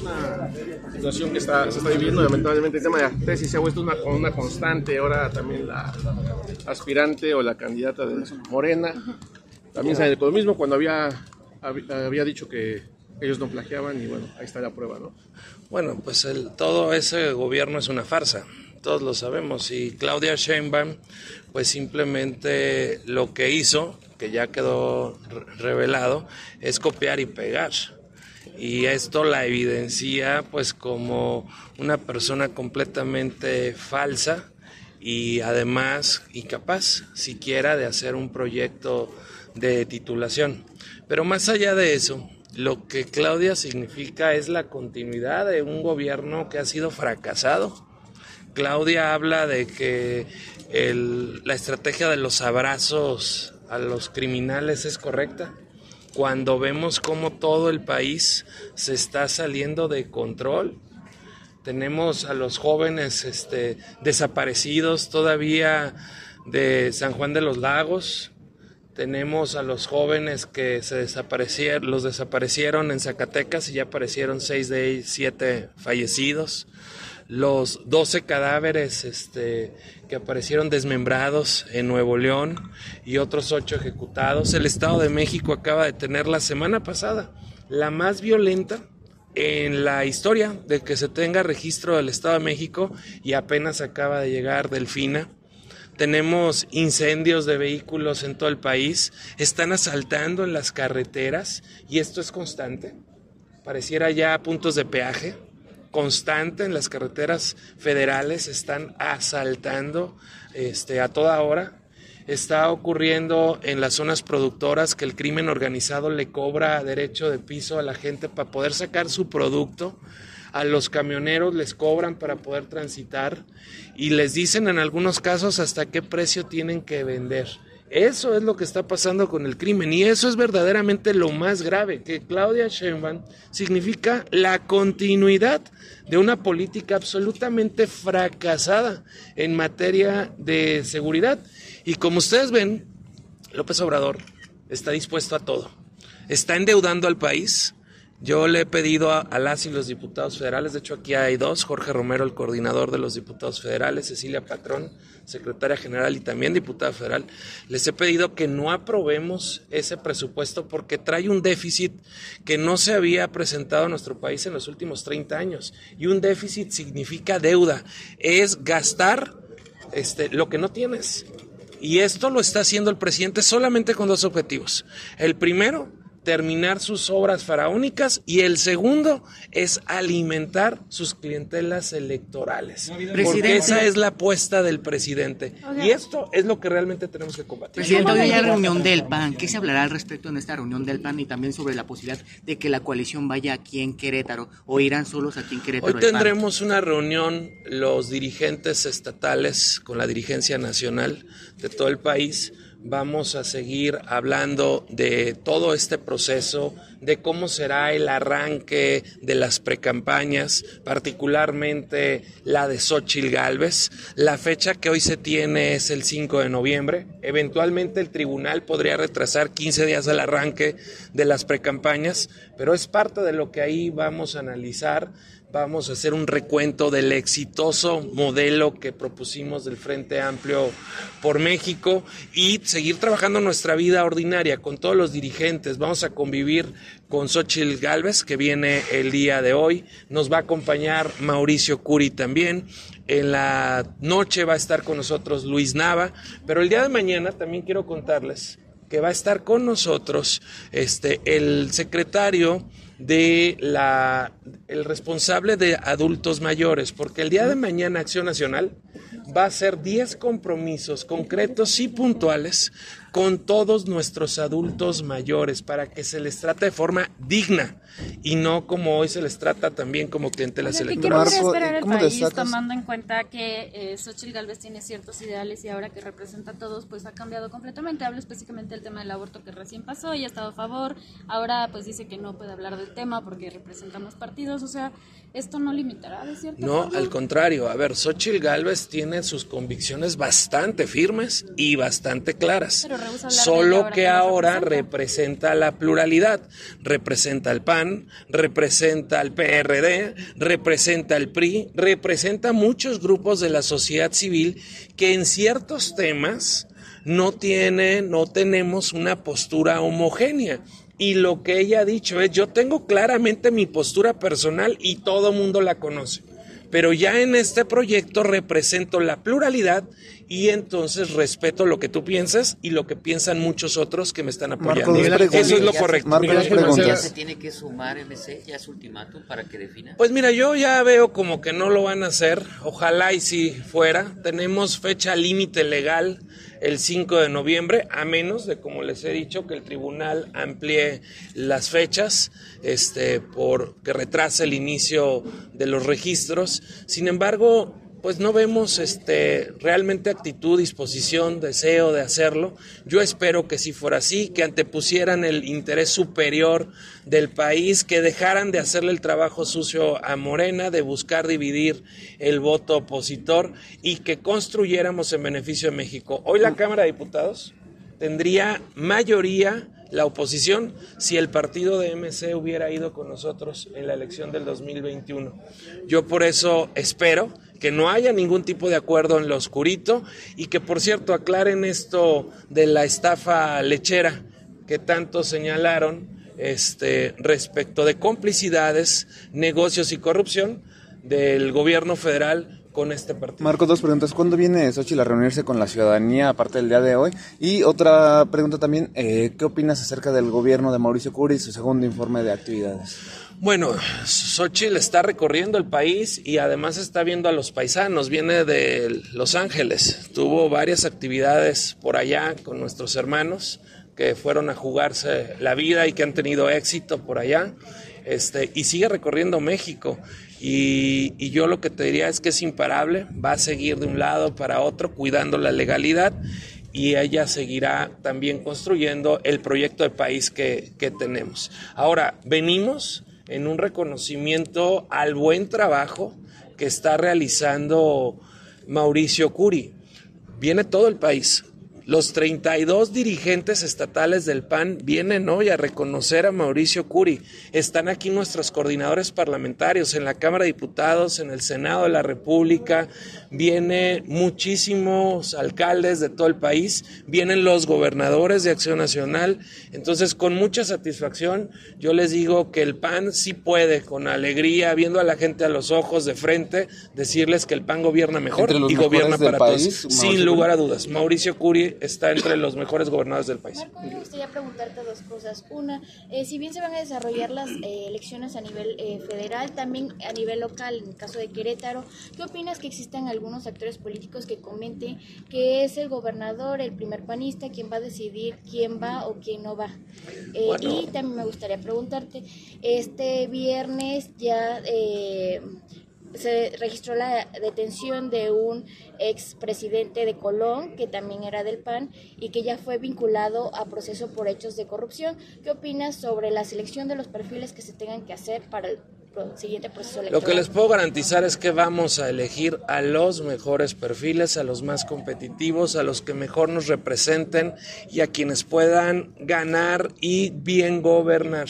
Una situación que está, se está viviendo, lamentablemente el tema de la tesis se ha vuelto una, una constante, ahora también la aspirante o la candidata de Morena, también sabe lo mismo cuando había, había dicho que ellos no plagiaban y bueno, ahí está la prueba, ¿no? Bueno, pues el, todo ese gobierno es una farsa, todos lo sabemos, y Claudia Sheinbaum pues simplemente lo que hizo, que ya quedó revelado, es copiar y pegar y esto la evidencia pues como una persona completamente falsa y además incapaz siquiera de hacer un proyecto de titulación. Pero más allá de eso, lo que Claudia significa es la continuidad de un gobierno que ha sido fracasado. Claudia habla de que la estrategia de los abrazos a los criminales es correcta cuando vemos cómo todo el país se está saliendo de control. Tenemos a los jóvenes este, desaparecidos todavía de San Juan de los Lagos. Tenemos a los jóvenes que se desaparecieron, los desaparecieron en Zacatecas y ya aparecieron seis de ellos, siete fallecidos los 12 cadáveres este, que aparecieron desmembrados en Nuevo León y otros 8 ejecutados. El Estado de México acaba de tener la semana pasada la más violenta en la historia de que se tenga registro del Estado de México y apenas acaba de llegar Delfina. Tenemos incendios de vehículos en todo el país, están asaltando en las carreteras y esto es constante. Pareciera ya puntos de peaje constante en las carreteras federales, están asaltando este, a toda hora. Está ocurriendo en las zonas productoras que el crimen organizado le cobra derecho de piso a la gente para poder sacar su producto. A los camioneros les cobran para poder transitar y les dicen en algunos casos hasta qué precio tienen que vender. Eso es lo que está pasando con el crimen y eso es verdaderamente lo más grave, que Claudia Sheinbaum significa la continuidad de una política absolutamente fracasada en materia de seguridad. Y como ustedes ven, López Obrador está dispuesto a todo. Está endeudando al país, yo le he pedido a, las y los diputados federales, de hecho aquí hay dos, Jorge Romero, el coordinador de los diputados federales, Cecilia Patrón, secretaria general y también diputada federal, les he pedido que no aprobemos ese presupuesto porque trae un déficit que no se había presentado a nuestro país en los últimos 30 años. Y un déficit significa deuda, es gastar este, lo que no tienes. Y esto lo está haciendo el presidente solamente con dos objetivos. El primero, terminar sus obras faraónicas y el segundo es alimentar sus clientelas electorales. Porque esa es la apuesta del presidente. Y esto es lo que realmente tenemos que combatir. Presidente, hoy hay la reunión del PAN. ¿Qué se hablará al respecto en esta reunión del PAN y también sobre la posibilidad de que la coalición vaya aquí en Querétaro o irán solos aquí en Querétaro? Hoy tendremos una reunión los dirigentes estatales con la dirigencia nacional de todo el país vamos a seguir hablando de todo este proceso, de cómo será el arranque de las precampañas, particularmente la de Xochil Gálvez. La fecha que hoy se tiene es el 5 de noviembre. Eventualmente el tribunal podría retrasar 15 días el arranque de las precampañas, pero es parte de lo que ahí vamos a analizar vamos a hacer un recuento del exitoso modelo que propusimos del Frente Amplio por México y seguir trabajando nuestra vida ordinaria con todos los dirigentes. Vamos a convivir con Xochitl Galvez, que viene el día de hoy. Nos va a acompañar Mauricio Curi también. En la noche va a estar con nosotros Luis Nava, pero el día de mañana también quiero contarles que va a estar con nosotros este el secretario de la el responsable de adultos mayores, porque el día de mañana Acción Nacional va a hacer 10 compromisos concretos y puntuales con todos nuestros adultos mayores para que se les trate de forma digna y no como hoy se les trata también como clientelas electorales. ¿Qué esperar el país tomando en cuenta que eh, Xochitl Galvez tiene ciertos ideales y ahora que representa a todos pues ha cambiado completamente? Hablo específicamente del tema del aborto que recién pasó y ha estado a favor, ahora pues dice que no puede hablar del tema porque representamos partidos, o sea, ¿esto no limitará de cierto No, al contrario, a ver, Xochitl Galvez tiene sus convicciones bastante firmes y bastante claras. Pero solo que ahora representa la pluralidad, representa el PAN, representa el PRD, representa el PRI, representa muchos grupos de la sociedad civil que en ciertos temas no tiene, no tenemos una postura homogénea. Y lo que ella ha dicho es, yo tengo claramente mi postura personal y todo mundo la conoce. Pero ya en este proyecto represento la pluralidad y entonces respeto lo que tú piensas y lo que piensan muchos otros que me están apoyando. Eso es lo correcto. ¿Ya se tiene que sumar MC? ¿Ya es ultimátum para que defina? Pues mira, yo ya veo como que no lo van a hacer. Ojalá y si fuera. Tenemos fecha límite legal el 5 de noviembre, a menos de, como les he dicho, que el tribunal amplíe las fechas este, por que retrase el inicio de los registros. Sin embargo, pues no vemos este, realmente actitud, disposición, deseo de hacerlo. Yo espero que si fuera así, que antepusieran el interés superior del país, que dejaran de hacerle el trabajo sucio a Morena, de buscar dividir el voto opositor y que construyéramos en beneficio de México. Hoy la Cámara de Diputados tendría mayoría la oposición si el partido de MC hubiera ido con nosotros en la elección del 2021. Yo por eso espero que no haya ningún tipo de acuerdo en lo oscurito y que por cierto aclaren esto de la estafa lechera que tanto señalaron este, respecto de complicidades, negocios y corrupción del gobierno federal con este partido. Marco, dos preguntas. ¿Cuándo viene Xochitl a reunirse con la ciudadanía, aparte del día de hoy? Y otra pregunta también, eh, ¿qué opinas acerca del gobierno de Mauricio Curi y su segundo informe de actividades? Bueno, Xochitl está recorriendo el país y además está viendo a los paisanos. Viene de Los Ángeles. Tuvo varias actividades por allá con nuestros hermanos que fueron a jugarse la vida y que han tenido éxito por allá. Este, y sigue recorriendo México. Y, yo lo que te diría es que es imparable, va a seguir de un lado para otro cuidando la legalidad y ella seguirá también construyendo el proyecto de país que, que tenemos. Ahora, venimos en un reconocimiento al buen trabajo que está realizando Mauricio Curi. Viene todo el país. Los 32 dirigentes estatales del PAN vienen hoy a reconocer a Mauricio Curi. Están aquí nuestros coordinadores parlamentarios en la Cámara de Diputados, en el Senado de la República. Vienen muchísimos alcaldes de todo el país. Vienen los gobernadores de Acción Nacional. Entonces, con mucha satisfacción, yo les digo que el PAN sí puede, con alegría, viendo a la gente a los ojos de frente, decirles que el PAN gobierna mejor y gobierna para todos. Sin lugar a dudas. Mauricio Curi está entre los mejores gobernadores del país. Marco, me gustaría preguntarte dos cosas. Una, eh, si bien se van a desarrollar las eh, elecciones a nivel eh, federal, también a nivel local, en el caso de Querétaro, ¿qué opinas que existan algunos actores políticos que comenten que es el gobernador, el primer panista, quien va a decidir quién va o quién no va? Y también me gustaría preguntarte, este viernes ya se registró la detención de un expresidente de Colón, que también era del PAN, y que ya fue vinculado a proceso por hechos de corrupción. ¿Qué opinas sobre la selección de los perfiles que se tengan que hacer para el siguiente proceso electoral? Lo que les puedo garantizar es que vamos a elegir a los mejores perfiles, a los más competitivos, a los que mejor nos representen y a quienes puedan ganar y bien gobernar.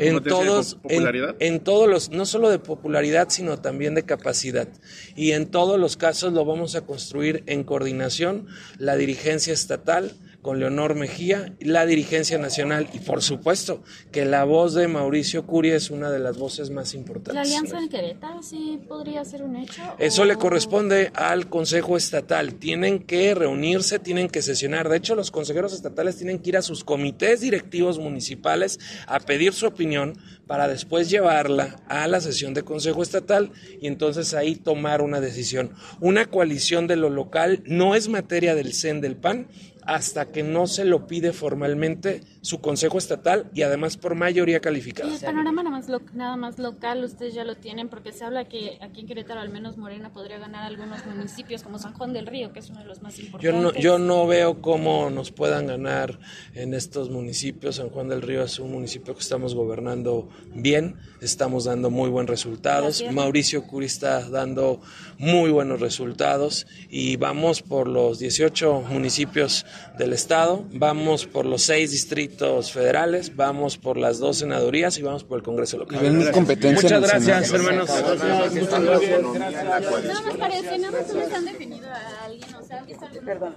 en todos, en, en todos los, no solo de popularidad, sino también de capacidad. Y en todos los casos lo vamos a construir en coordinación la dirigencia estatal con Leonor Mejía, la dirigencia nacional y por supuesto que la voz de Mauricio Curia es una de las voces más importantes. ¿La alianza en Querétaro sí podría ser un hecho? Eso le corresponde al Consejo Estatal. Tienen que reunirse, tienen que sesionar. De hecho, los consejeros estatales tienen que ir a sus comités directivos municipales a pedir su opinión para después llevarla a la sesión de Consejo Estatal y entonces ahí tomar una decisión. Una coalición de lo local no es materia del CEN del PAN, hasta que no se lo pide formalmente su consejo estatal y además por mayoría calificada. Y el panorama nada más, lo- nada más local, ustedes ya lo tienen, porque se habla que aquí en Querétaro al menos Morena podría ganar algunos municipios como San Juan del Río, que es uno de los más Yo importantes. no, yo no veo cómo nos puedan ganar en estos municipios. San Juan del Río es un municipio que estamos gobernando bien, estamos dando muy buenos resultados. Gracias. Mauricio Curi está dando muy buenos resultados y vamos por los 18 municipios del estado, vamos por los 6 distritos federales, vamos por las dos senadurías y vamos por el Congreso local. ¿Y ven competencia Muchas en el gracias, Senado? hermanos. Nada más parece, nada más ustedes han definido a alguien, o sea, ¿han visto alguna-